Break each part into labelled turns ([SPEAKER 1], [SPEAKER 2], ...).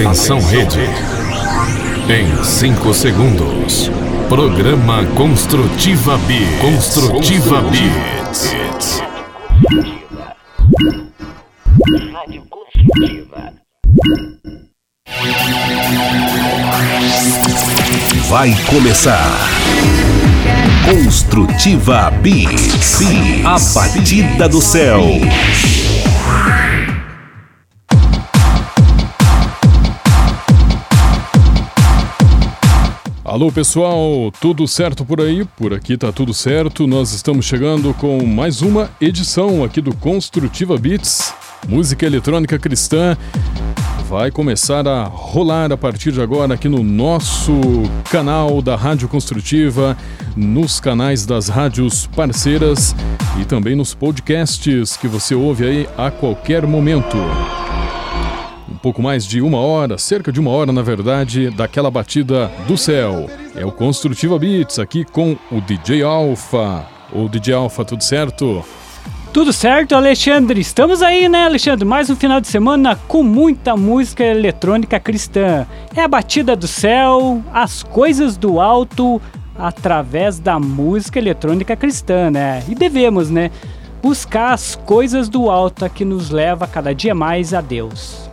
[SPEAKER 1] Atenção rede. Em 5 segundos. Programa Construtiva B. Construtiva B. Rádio Construtiva. Vai começar. Construtiva B. A batida do céu.
[SPEAKER 2] Alô pessoal, tudo certo por aí? Por aqui tá tudo certo. Nós estamos chegando com mais uma edição aqui do Construtiva Beats, música eletrônica cristã. Vai começar a rolar a partir de agora aqui no nosso canal da Rádio Construtiva, nos canais das rádios parceiras e também nos podcasts que você ouve aí a qualquer momento pouco mais de uma hora, cerca de uma hora na verdade, daquela batida do céu. É o Construtiva Beats aqui com o DJ Alpha. O DJ Alpha, tudo certo?
[SPEAKER 3] Tudo certo, Alexandre? Estamos aí, né, Alexandre? Mais um final de semana com muita música eletrônica cristã. É a batida do céu, as coisas do alto, através da música eletrônica cristã, né? E devemos, né? Buscar as coisas do alto que nos leva cada dia mais a Deus.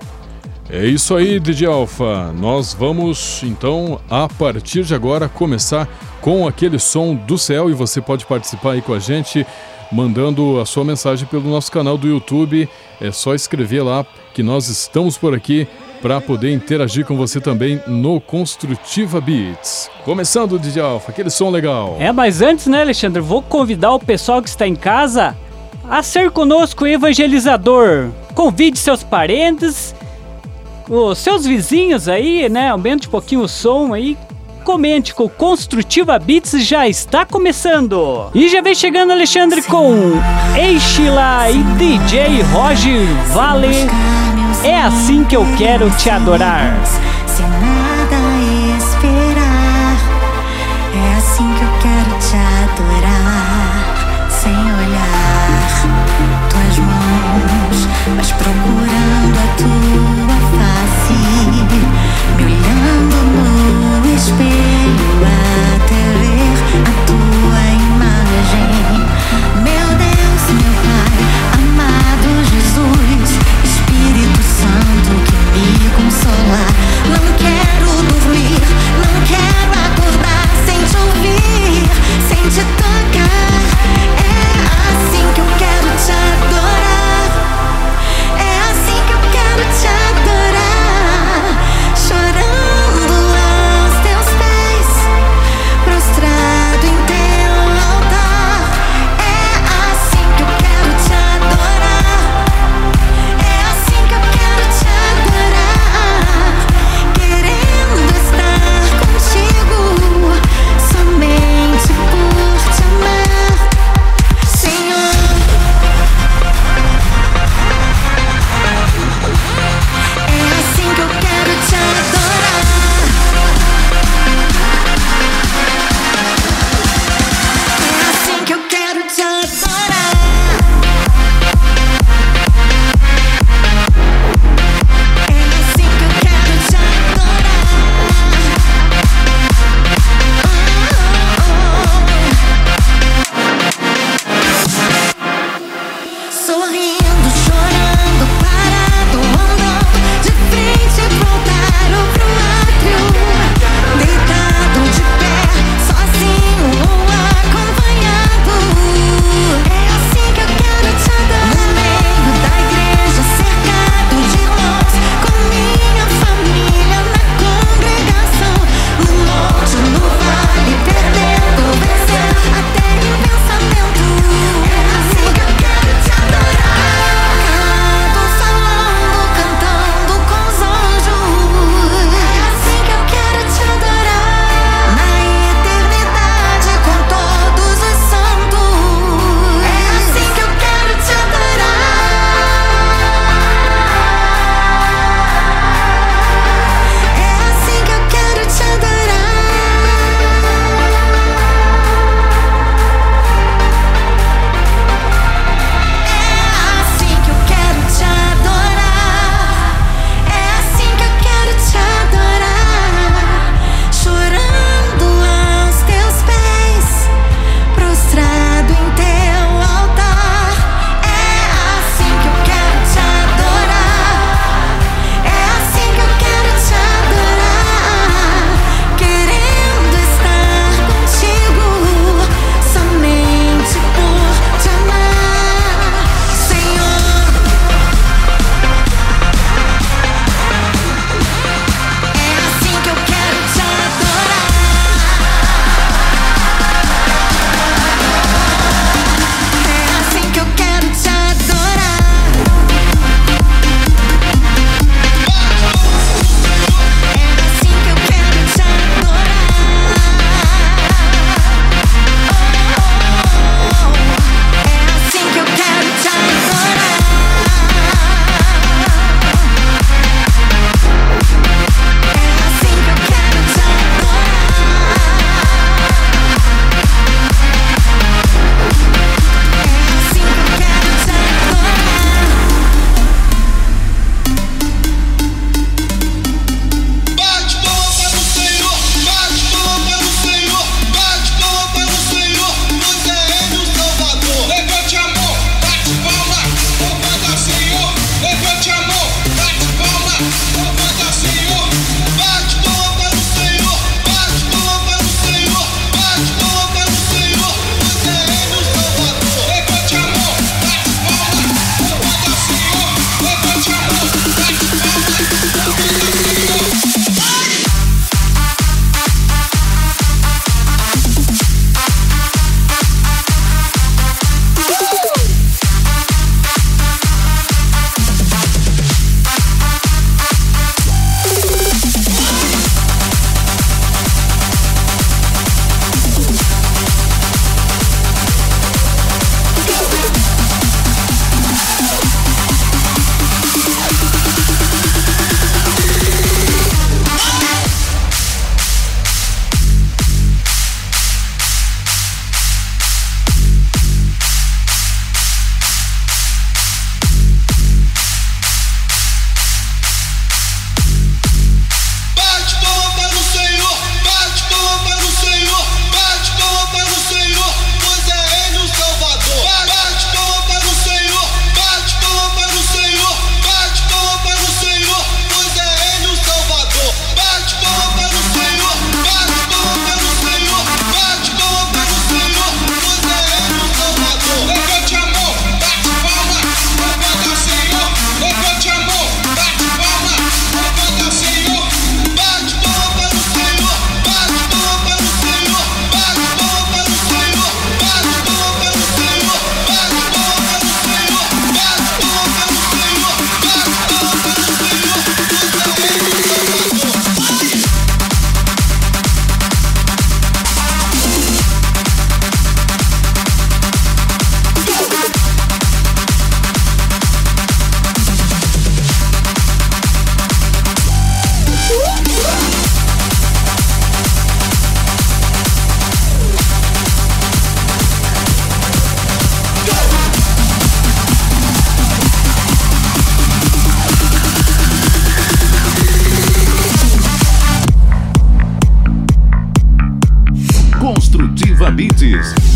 [SPEAKER 2] É isso aí, DJ Alpha. Nós vamos então, a partir de agora, começar com aquele som do céu e você pode participar aí com a gente mandando a sua mensagem pelo nosso canal do YouTube. É só escrever lá que nós estamos por aqui para poder interagir com você também no Construtiva Beats. Começando, DJ Alpha, aquele som legal.
[SPEAKER 3] É, mas antes, né, Alexandre, vou convidar o pessoal que está em casa a ser conosco evangelizador. Convide seus parentes os seus vizinhos aí, né? Aumente um pouquinho o som aí. Comente com Construtiva Beats já está começando. E já vem chegando Alexandre com Eichila e DJ Roger Vale. É assim que eu quero te adorar.
[SPEAKER 4] Não quero dormir, não quero acordar sem te ouvir.
[SPEAKER 1] Peace.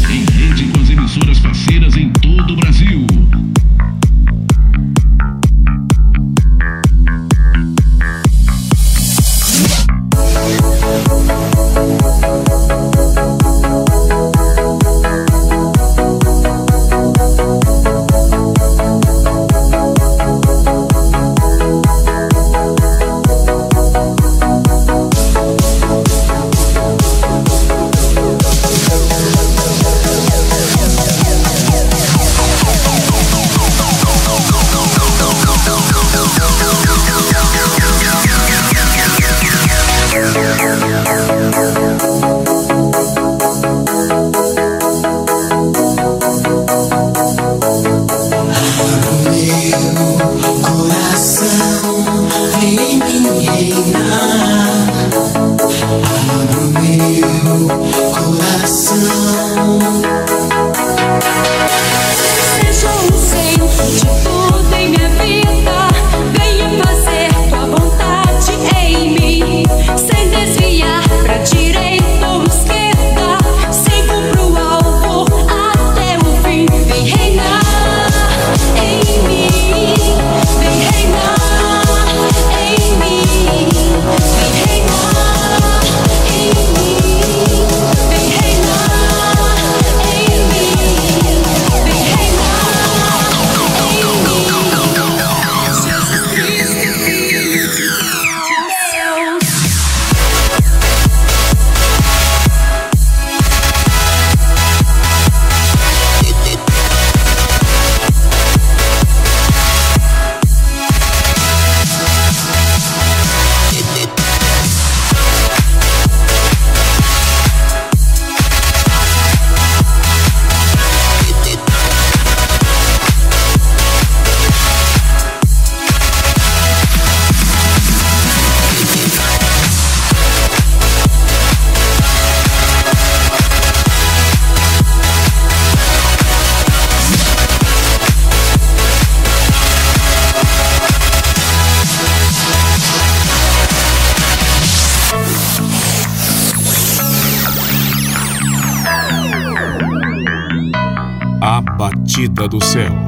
[SPEAKER 1] Do céu.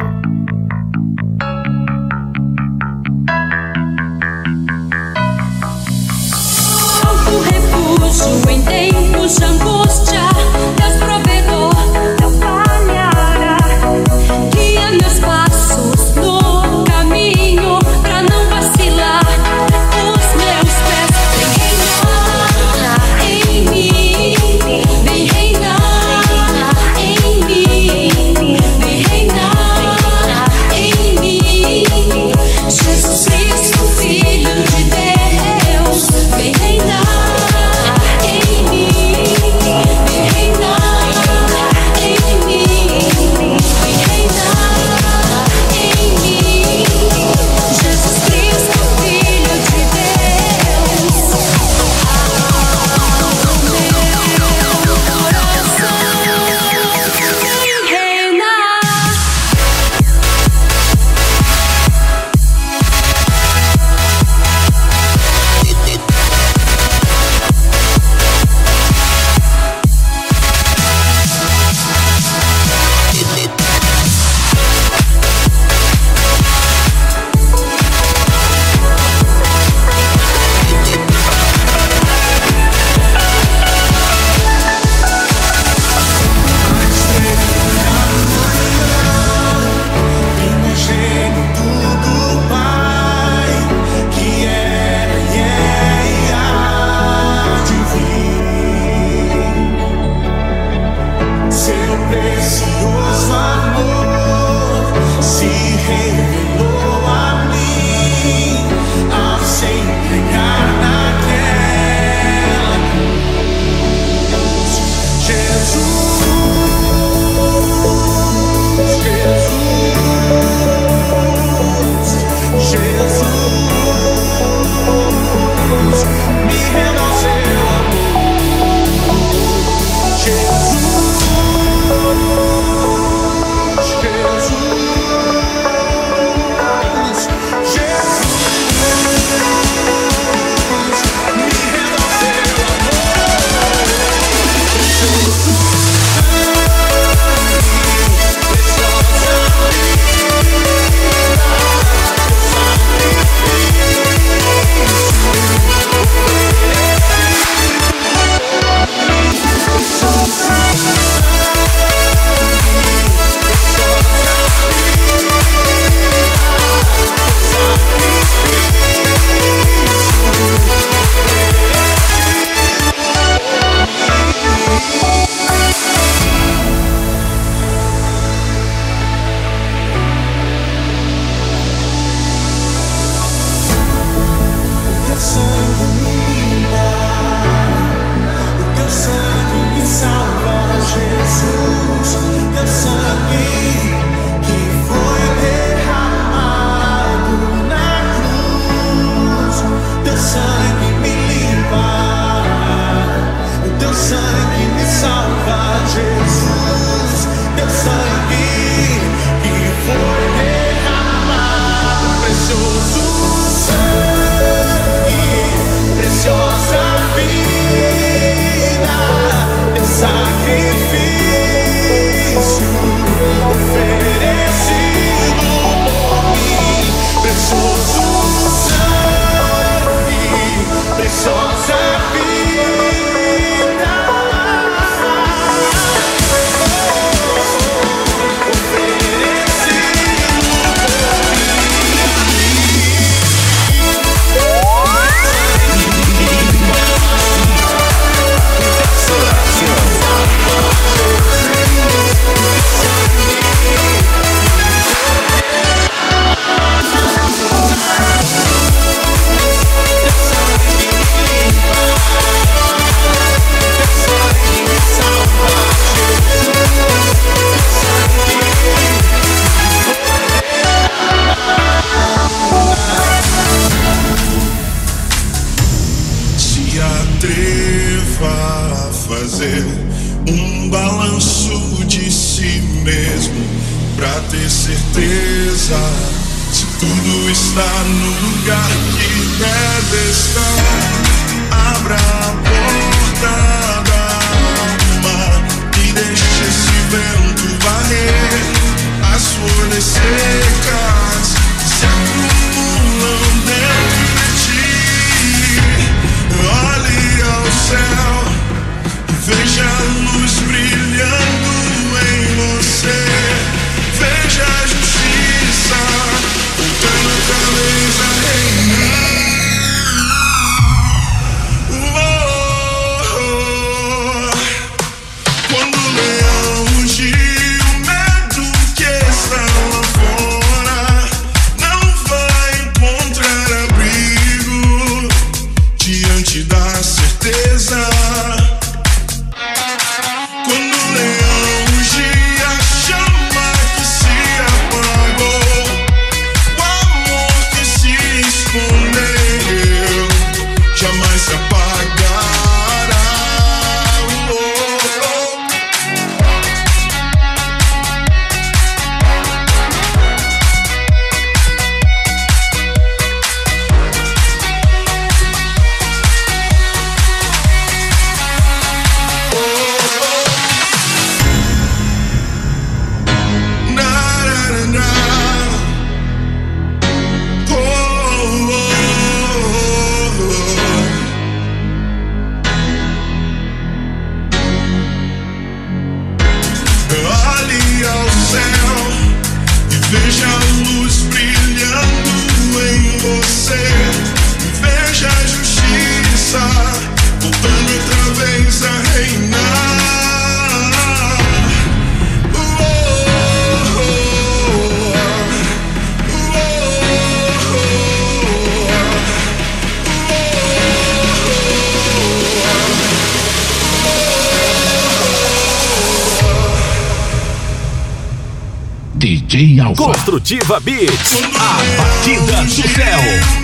[SPEAKER 5] Construtiva Beats.
[SPEAKER 1] A batida do céu.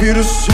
[SPEAKER 6] Quero ouvir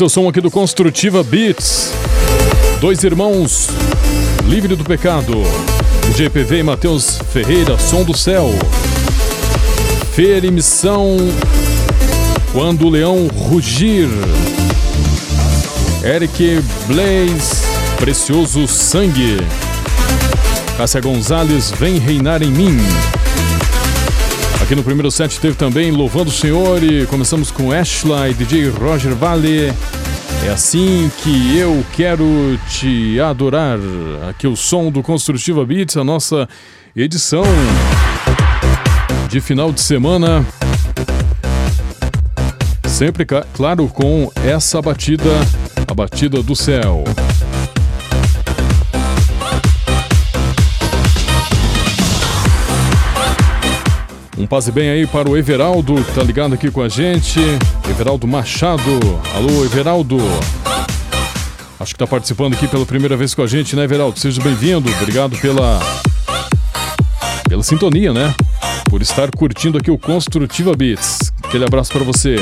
[SPEAKER 2] Esse é o som aqui do Construtiva Beats. Dois irmãos, livre do pecado. GPV e Matheus Ferreira, Som do Céu. Feira e Missão, Quando o Leão Rugir. Eric Blaze, Precioso Sangue. Cássia Gonzalez, Vem Reinar em Mim. Aqui no primeiro set teve também Louvando o Senhor e começamos com Ashley, DJ Roger Vale. É assim que eu quero te adorar. Aqui o som do Construtiva Beats, a nossa edição de final de semana. Sempre, claro, com essa batida, a batida do céu. Um passe bem aí para o Everaldo, que tá ligado aqui com a gente. Everaldo Machado. Alô, Everaldo. Acho que tá participando aqui pela primeira vez com a gente, né, Everaldo? Seja bem-vindo. Obrigado pela pela sintonia, né? Por estar curtindo aqui o Construtiva Beats. Aquele abraço para você.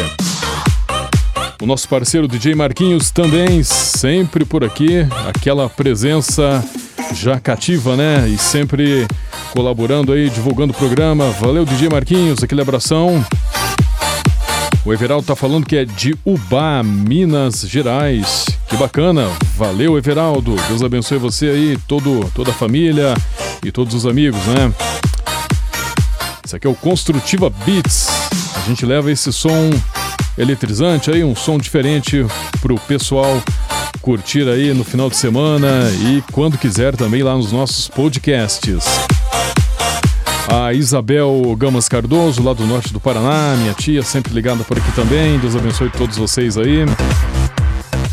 [SPEAKER 2] O nosso parceiro DJ Marquinhos também, sempre por aqui, aquela presença já cativa, né? E sempre colaborando aí, divulgando o programa. Valeu, DJ Marquinhos, aquele abração. O Everaldo tá falando que é de Ubá, Minas Gerais. Que bacana. Valeu, Everaldo. Deus abençoe você aí, todo, toda a família. e todos os amigos, né? Esse aqui é o Construtiva Beats. A gente leva esse som eletrizante aí, um som diferente pro pessoal curtir aí no final de semana e quando quiser também lá nos nossos podcasts. A Isabel Gamas Cardoso, lá do norte do Paraná, minha tia, sempre ligada por aqui também. Deus abençoe todos vocês aí.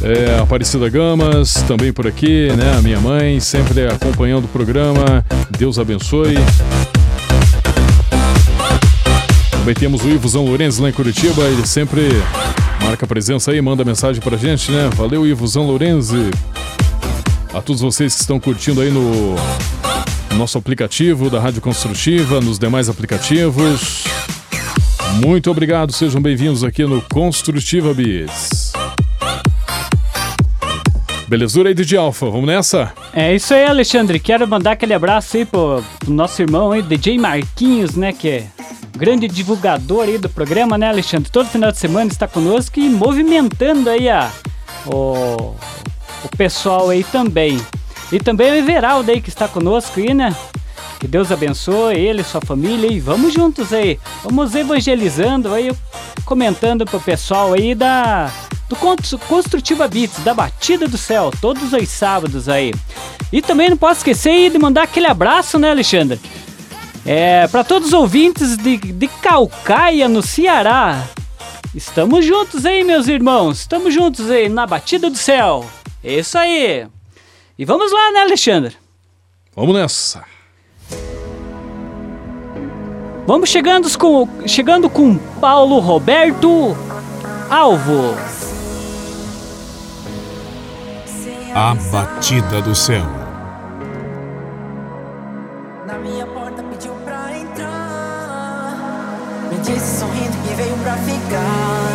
[SPEAKER 2] É, Aparecida Gamas, também por aqui, né? A minha mãe, sempre acompanhando o programa. Deus abençoe. Também temos o Ivo Zão Lourenço lá em Curitiba, ele sempre marca presença aí, manda mensagem pra gente, né? Valeu, Ivo Zão Lourenço. A todos vocês que estão curtindo aí no nosso aplicativo da Rádio Construtiva, nos demais aplicativos. Muito obrigado, sejam bem-vindos aqui no Construtiva Beats. Belezura aí, DJ Alfa, vamos nessa?
[SPEAKER 3] É isso aí, Alexandre. Quero mandar aquele abraço aí pro, pro nosso irmão aí, DJ Marquinhos, né? Que é grande divulgador aí do programa, né, Alexandre? Todo final de semana está conosco e movimentando aí a, o, o pessoal aí também. E também o Everaldo aí que está conosco aí, né? Que Deus abençoe ele, sua família e vamos juntos aí. Vamos evangelizando aí, comentando pro pessoal aí da do Cons- Construtiva Beats, da Batida do Céu, todos os sábados aí. E também não posso esquecer de mandar aquele abraço, né, Alexandre? É, para todos os ouvintes de, de Calcaia, no Ceará. Estamos juntos aí, meus irmãos. Estamos juntos aí na Batida do Céu. É isso aí. E vamos lá, né, Alexandre?
[SPEAKER 2] Vamos nessa.
[SPEAKER 3] Vamos chegando com, chegando com Paulo Roberto Alvo.
[SPEAKER 1] A batida do céu.
[SPEAKER 7] Disse sorrindo que veio pra ficar.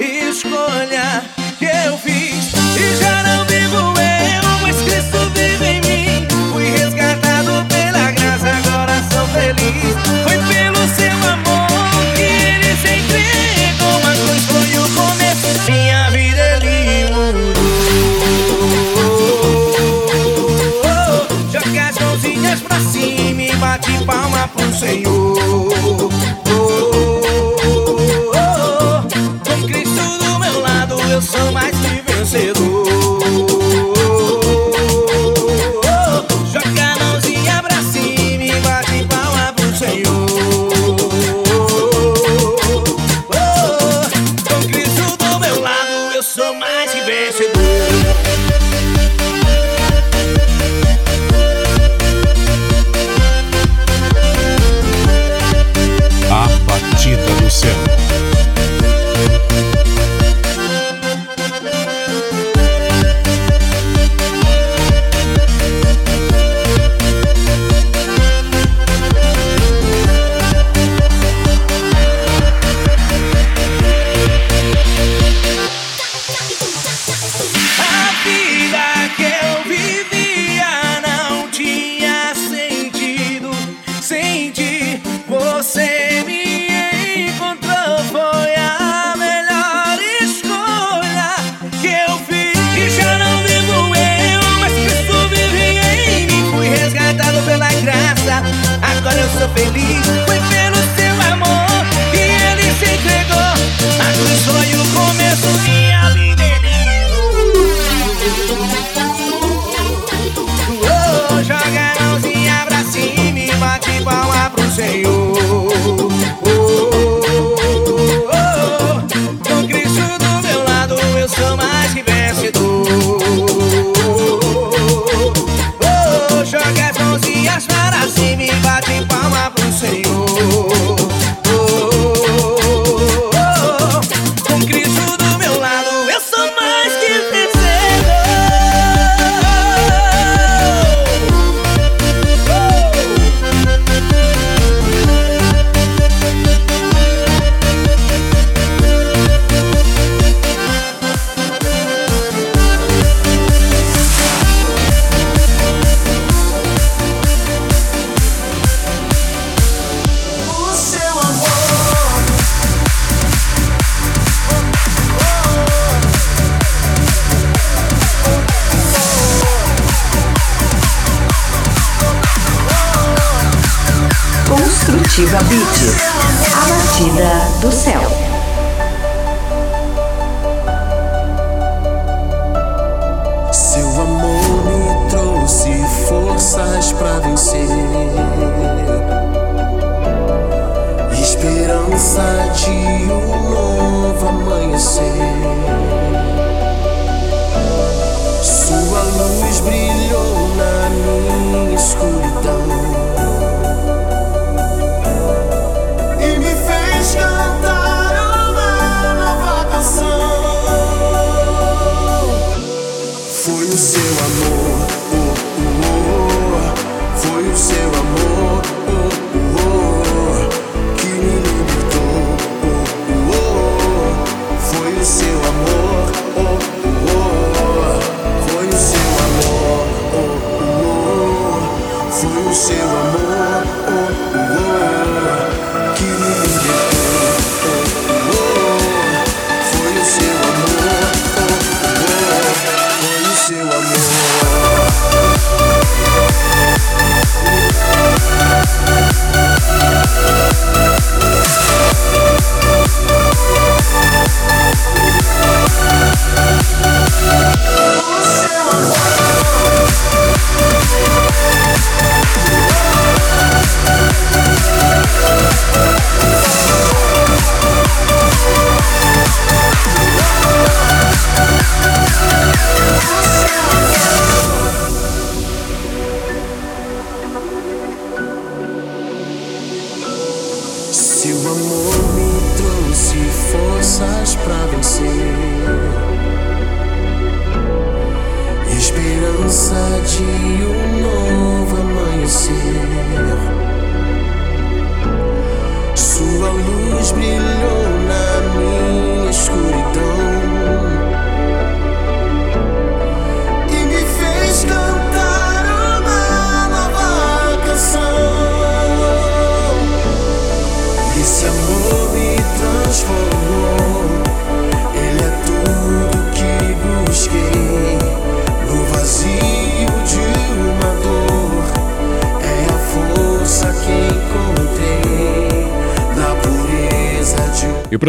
[SPEAKER 8] Escolha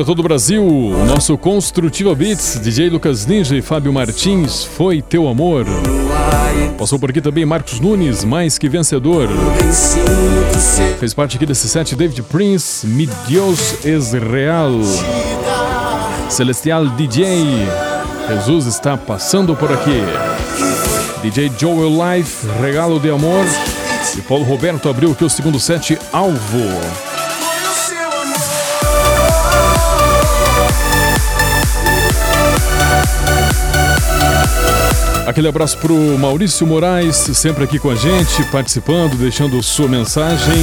[SPEAKER 2] para todo o Brasil, o nosso Construtiva Beats, DJ Lucas Ninja e Fábio Martins, foi teu amor. Passou por aqui também Marcos Nunes, mais que vencedor. Fez parte aqui desse set David Prince, Mi Dios es Real. Celestial DJ, Jesus está passando por aqui. DJ Joel Life, Regalo de Amor. E Paulo Roberto abriu aqui o segundo set, Alvo. Aquele abraço pro Maurício Moraes, sempre aqui com a gente, participando, deixando sua mensagem.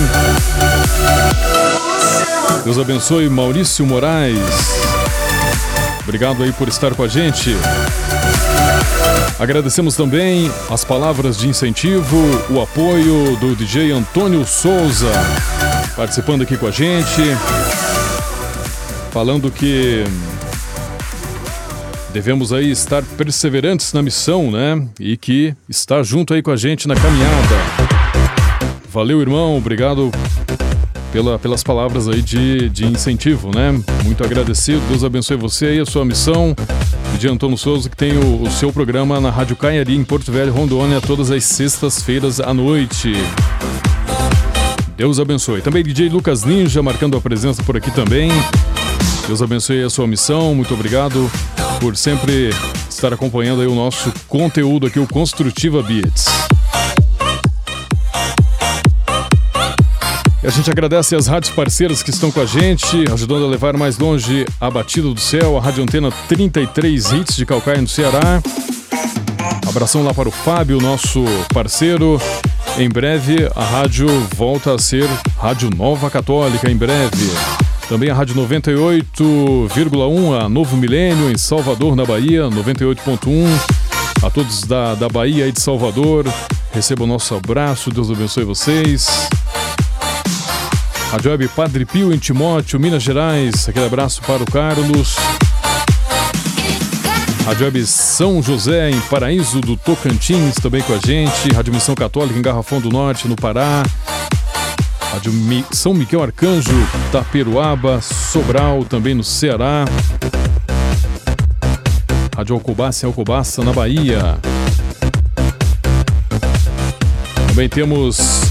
[SPEAKER 2] Deus abençoe Maurício Moraes. Obrigado aí por estar com a gente. Agradecemos também as palavras de incentivo, o apoio do DJ Antônio Souza, participando aqui com a gente, falando que devemos aí estar perseverantes na missão, né? E que está junto aí com a gente na caminhada. Valeu, irmão, obrigado pela, pelas palavras aí de, de incentivo, né? Muito agradecido, Deus abençoe você e a sua missão. De Antônio Souza, que tem o, o seu programa na Rádio Canhari, em Porto Velho, Rondônia, todas as sextas-feiras à noite. Deus abençoe. Também DJ Lucas Ninja marcando a presença por aqui também. Deus abençoe a sua missão. Muito obrigado por sempre estar acompanhando aí o nosso conteúdo aqui, o Construtiva Beats. E a gente agradece as rádios parceiras que estão com a gente, ajudando a levar mais longe a batida do céu, a Rádio Antena 33 Hits de Calcaia, no Ceará. Abração lá para o Fábio, nosso parceiro. Em breve, a rádio volta a ser Rádio Nova Católica, em breve. Também a Rádio 98,1, a Novo Milênio, em Salvador, na Bahia, 98.1. A todos da, da Bahia e de Salvador, recebam o nosso abraço, Deus abençoe vocês. Rádio Web Padre Pio em Timóteo, Minas Gerais, aquele abraço para o Carlos. Rádio Web São José, em Paraíso do Tocantins, também com a gente. Rádio Missão Católica em Garrafão do Norte, no Pará. Rádio São Miguel Arcanjo, Taperuaba, Sobral, também no Ceará. Rádio Alcobaça em Alcobaça, na Bahia. Também temos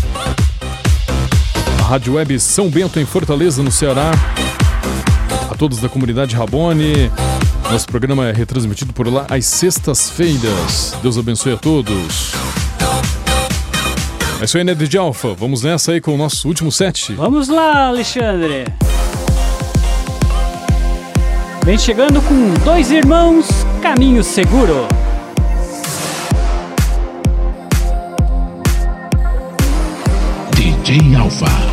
[SPEAKER 2] a Rádio Web São Bento em Fortaleza, no Ceará. A todos da comunidade Rabone. Nosso programa é retransmitido por lá às sextas-feiras. Deus abençoe a todos. É isso aí, Ned de Alfa. Vamos nessa aí com o nosso último set.
[SPEAKER 3] Vamos lá, Alexandre. Vem chegando com dois irmãos, caminho seguro.
[SPEAKER 1] DJ Alfa.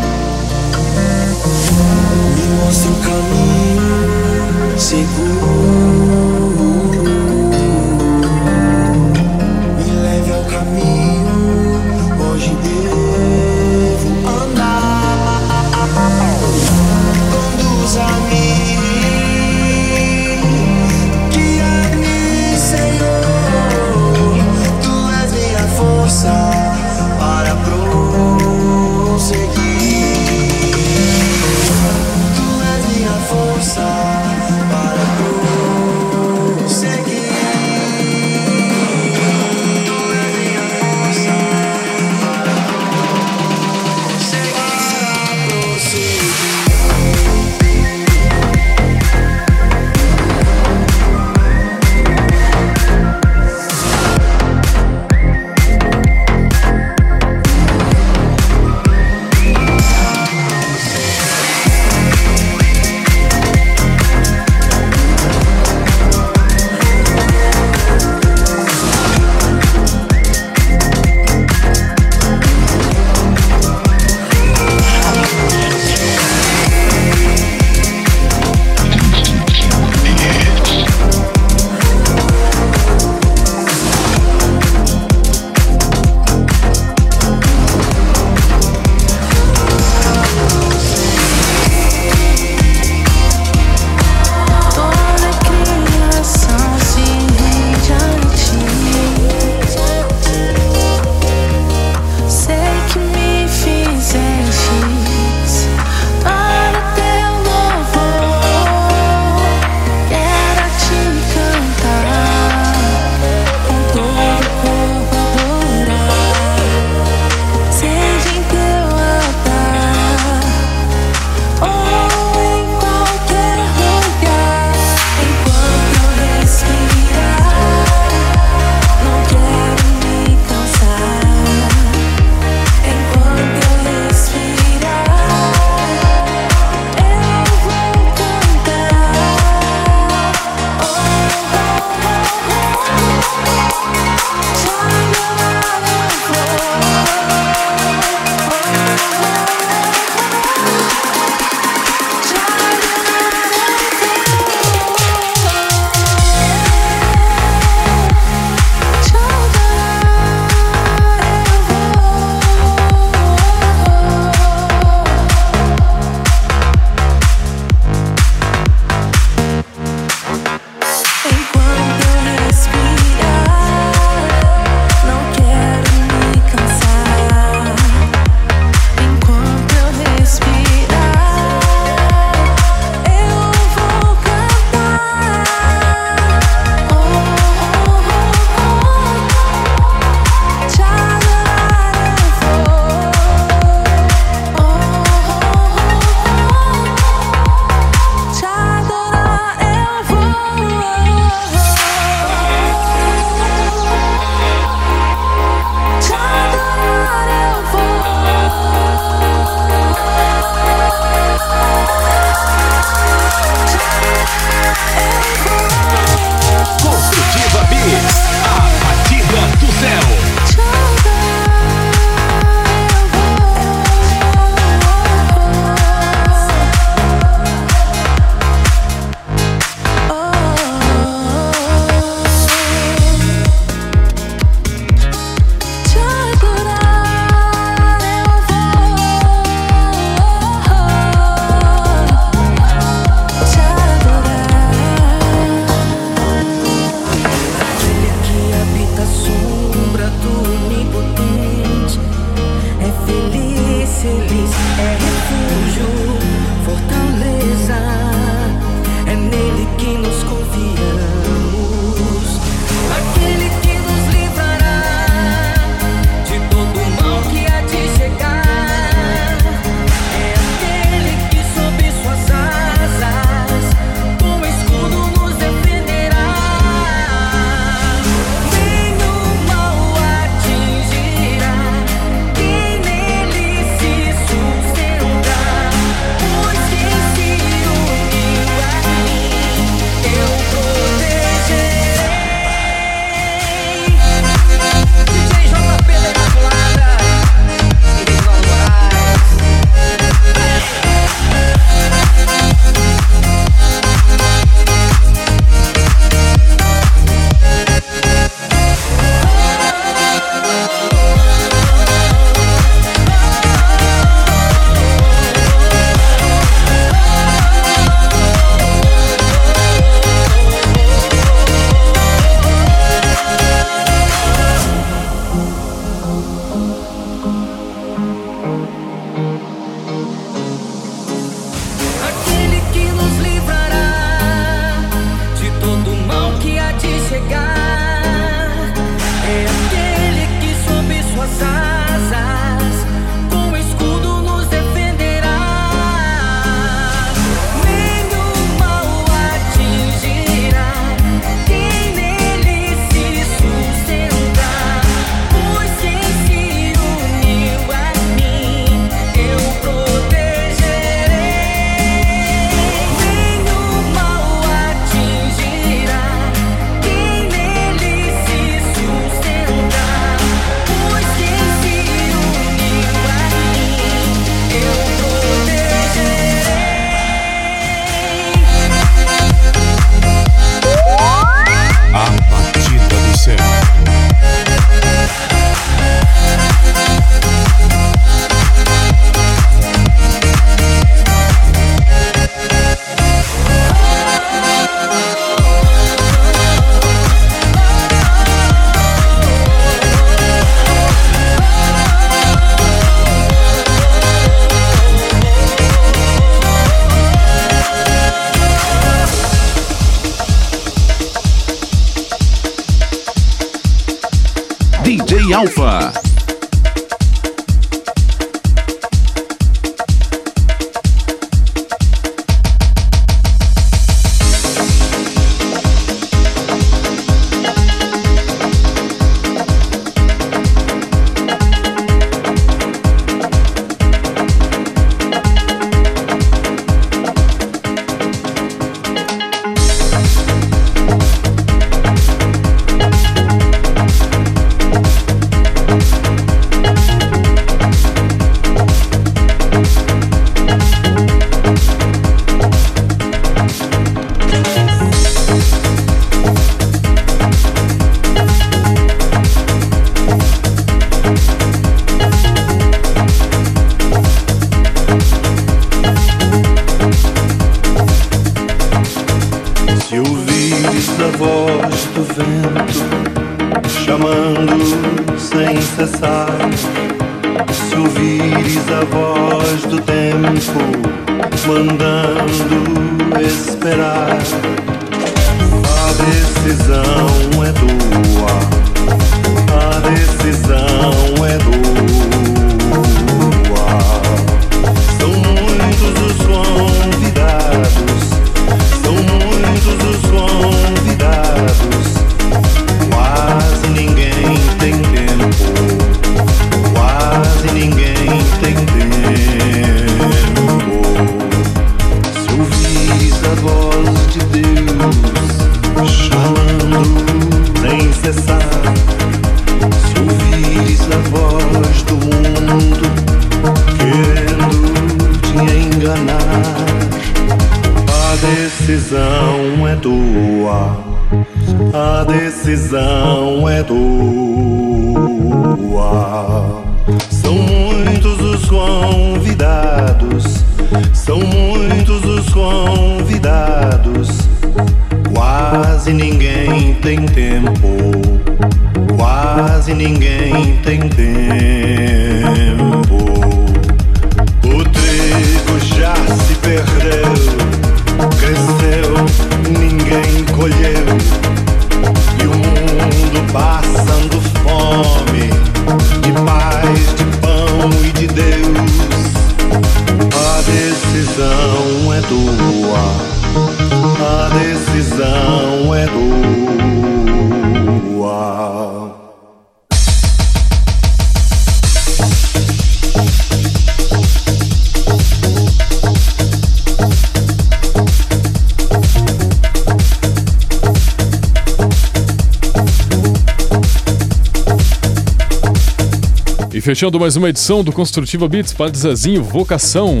[SPEAKER 2] Fechando mais uma edição do Construtiva Beats, Padre Zezinho Vocação.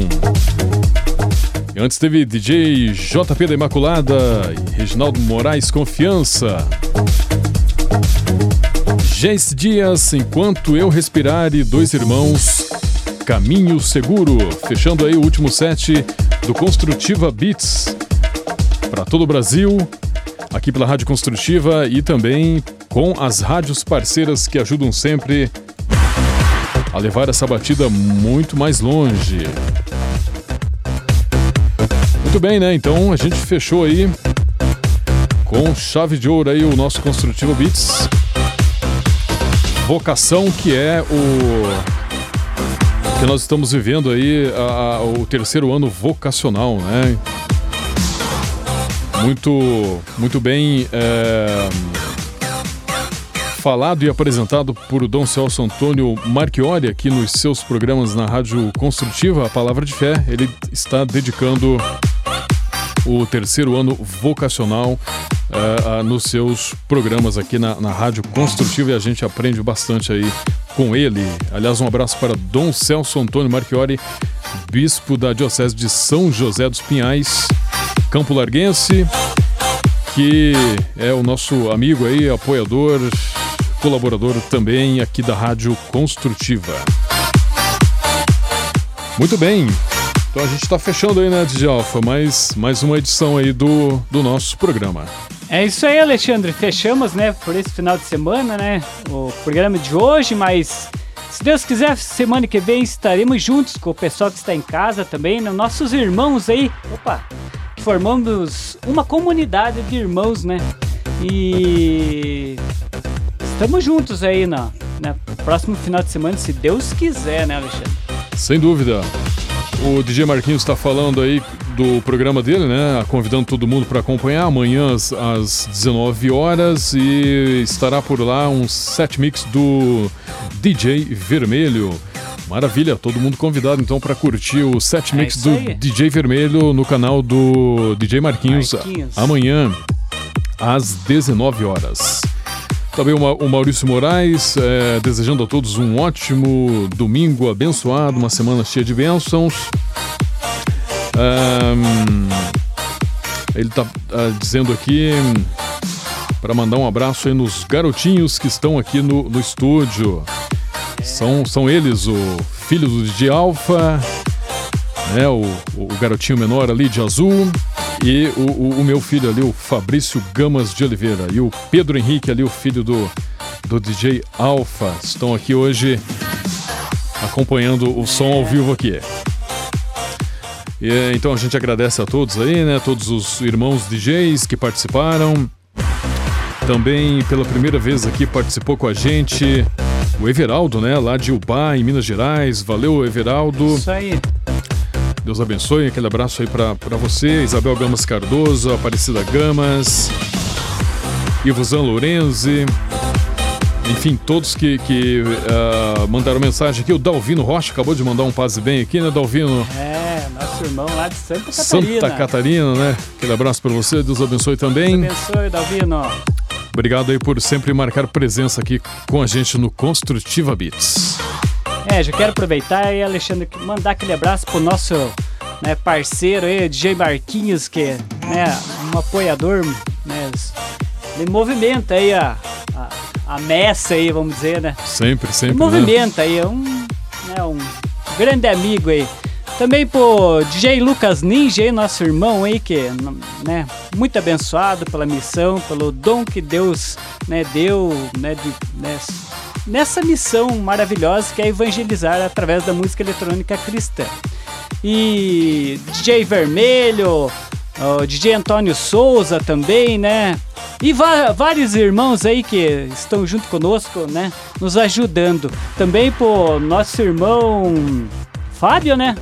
[SPEAKER 2] E antes teve DJ JP da Imaculada e Reginaldo Moraes Confiança. Jace Dias, Enquanto Eu Respirar e Dois Irmãos, Caminho Seguro. Fechando aí o último set do Construtiva Beats. Para todo o Brasil, aqui pela Rádio Construtiva e também com as rádios parceiras que ajudam sempre a levar essa batida muito mais longe. Muito bem, né? Então a gente fechou aí com chave de ouro aí o nosso Construtivo Beats. Vocação que é o que nós estamos vivendo aí a- a- o terceiro ano vocacional, né? Muito, muito bem é, falado e apresentado por Dom Celso Antônio Marchiori aqui nos seus programas na Rádio Construtiva, a Palavra de Fé. Ele está dedicando o terceiro ano vocacional eh, ah, nos seus programas aqui na, na Rádio Construtiva e a gente aprende bastante aí com ele. Aliás, um abraço para Dom Celso Antônio Marchiori, bispo da Diocese de São José dos Pinhais, Campo Larguense, que é o nosso amigo aí, apoiador, colaborador também aqui da Rádio Construtiva. Muito bem. Então a gente está fechando aí, né, DJ Alfa, mais, mais uma edição aí do, do nosso programa.
[SPEAKER 3] É isso aí, Alexandre. Fechamos, né, por esse final de semana, né, o programa de hoje, mas se Deus quiser, semana que vem estaremos juntos com o pessoal que está em casa também, né, nossos irmãos aí. Opa! Formamos uma comunidade de irmãos, né? E estamos juntos aí na, né, próximo final de semana, se Deus quiser, né, Alexandre?
[SPEAKER 2] Sem dúvida. O DJ Marquinhos está falando aí do programa dele, né? Convidando todo mundo para acompanhar amanhã às, às 19 horas e estará por lá um set mix do DJ Vermelho. Maravilha, todo mundo convidado então para curtir o set
[SPEAKER 3] É
[SPEAKER 2] mix
[SPEAKER 3] isso
[SPEAKER 2] do. DJ Vermelho no canal do DJ Marquinhos,
[SPEAKER 3] Marquinhos.
[SPEAKER 2] amanhã às 19 horas. Também o Ma- o Maurício Moraes, é, desejando a todos um ótimo domingo abençoado, uma semana cheia de bênçãos. Ahn, ele tá ah, dizendo aqui para mandar um abraço aí nos garotinhos que estão aqui no, no estúdio. São, são eles, o filho do DJ Alfa, né, o, o garotinho menor ali de azul, e o, o- o meu filho ali, o Fabrício Gamas de Oliveira, e o Pedro Henrique ali, o filho do, do DJ Alfa, estão aqui hoje acompanhando o som ao vivo aqui. E, então a gente agradece a todos aí, né? Todos os irmãos DJs que participaram. Também pela primeira vez aqui participou com a gente o Everaldo, né? Lá de Ubá, em Minas Gerais. Valeu, Everaldo.
[SPEAKER 3] Isso aí.
[SPEAKER 2] Deus abençoe. Aquele abraço aí pra pra você, Isabel Gamas Cardoso, Aparecida Gamas, Ivozan Lorenzi. Enfim, todos que, que ah, mandaram mensagem aqui. O Dalvino Rocha acabou de mandar um passe bem aqui, né, Dalvino?
[SPEAKER 3] É, nosso irmão lá de Santa Catarina.
[SPEAKER 2] Santa Catarina, né? Aquele abraço pra você, Deus abençoe também.
[SPEAKER 3] Deus abençoe, Dalvino.
[SPEAKER 2] Obrigado aí por sempre marcar presença aqui com a gente no Construtiva Beats.
[SPEAKER 3] É, já quero aproveitar e, Alexandre, mandar aquele abraço pro nosso né, parceiro aí, DJ Marquinhos, que é né, um apoiador, né, ele movimenta aí a, a, a messa aí, vamos dizer, né?
[SPEAKER 2] Sempre,
[SPEAKER 3] Ele
[SPEAKER 2] sempre. né?
[SPEAKER 3] movimenta aí, é um, né, um grande amigo aí. Também pro DJ Lucas Ninja aí, nosso irmão aí, que né, muito abençoado pela missão, pelo dom que Deus né, deu né, de, né, nessa missão maravilhosa que é evangelizar através da música eletrônica cristã. E DJ Vermelho, o DJ Antônio Souza também, né? E vários irmãos aí que estão junto conosco, né? Nos ajudando. Também pro nosso irmão Fábio, né?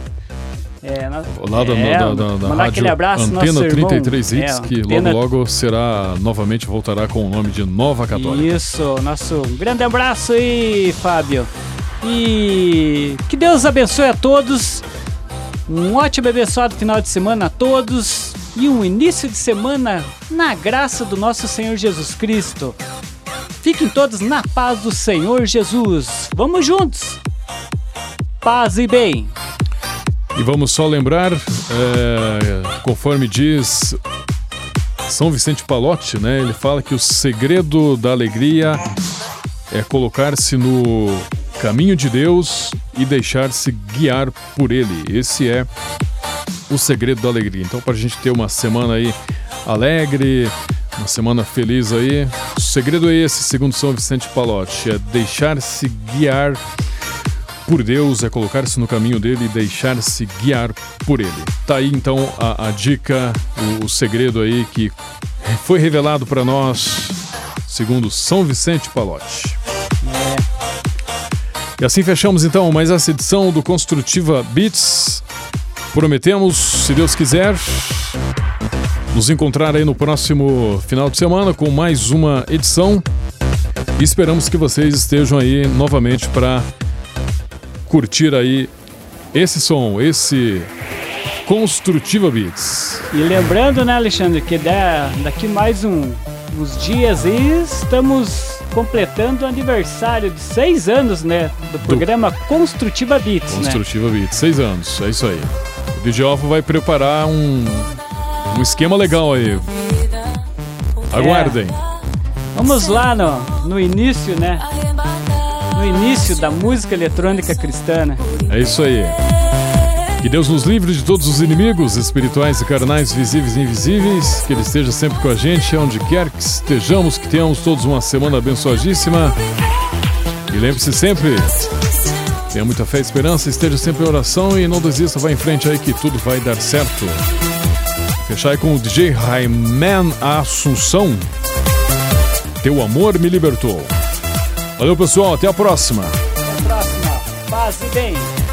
[SPEAKER 3] É, na-
[SPEAKER 2] Lá da,
[SPEAKER 3] é,
[SPEAKER 2] da, da, da rádio
[SPEAKER 3] abraço
[SPEAKER 2] Antena
[SPEAKER 3] nosso irmão,
[SPEAKER 2] 33 Hits,
[SPEAKER 3] é,
[SPEAKER 2] que
[SPEAKER 3] Antena-
[SPEAKER 2] logo logo será, novamente voltará com o nome de Nova Católica.
[SPEAKER 3] Isso, nosso grande abraço aí, Fábio. E que Deus abençoe a todos. Um ótimo e abençoado final de semana a todos. E um início de semana na graça do nosso Senhor Jesus Cristo. Fiquem todos na paz do Senhor Jesus. Vamos juntos. Paz e bem.
[SPEAKER 2] E vamos só lembrar, é, conforme diz São Vicente Palotti, né? Ele fala que o segredo da alegria é colocar-se no caminho de Deus e deixar-se guiar por Ele. Esse é o segredo da alegria. Então, para a gente ter uma semana aí alegre, uma semana feliz aí, o segredo é esse, segundo São Vicente Palotti, é deixar-se guiar por Deus, é colocar-se no caminho dele e deixar-se guiar por ele. Tá aí então a, a dica, o, o segredo aí que foi revelado para nós, segundo São Vicente Palotti. E assim fechamos então mais essa edição do Construtiva Beats. Prometemos, se Deus quiser, nos encontrar aí no próximo final de semana com mais uma edição. E esperamos que vocês estejam aí novamente para curtir aí esse som, esse Construtiva Beats.
[SPEAKER 3] E lembrando, né, Alexandre, que da- daqui mais um- uns dias aí estamos completando o aniversário de seis anos, né, do programa Construtiva Beats, né?
[SPEAKER 2] Construtiva Beats, seis anos, é isso aí. O DJ Alfa vai preparar um, um esquema legal aí. Aguardem.
[SPEAKER 3] Vamos lá no, no início, né? Início da música eletrônica cristã, né?
[SPEAKER 2] É isso aí. Que Deus nos livre de todos os inimigos espirituais e carnais, visíveis e invisíveis. Que Ele esteja sempre com a gente, onde quer que estejamos, que tenhamos todos uma semana abençoadíssima. E lembre-se sempre, tenha muita fé e esperança, esteja sempre em oração e não desista, vá em frente aí que tudo vai dar certo. Fechar aí com o DJ Raiman Assunção. Teu amor me libertou. Valeu, pessoal. Até a próxima.
[SPEAKER 9] Até a próxima. Paz e bem.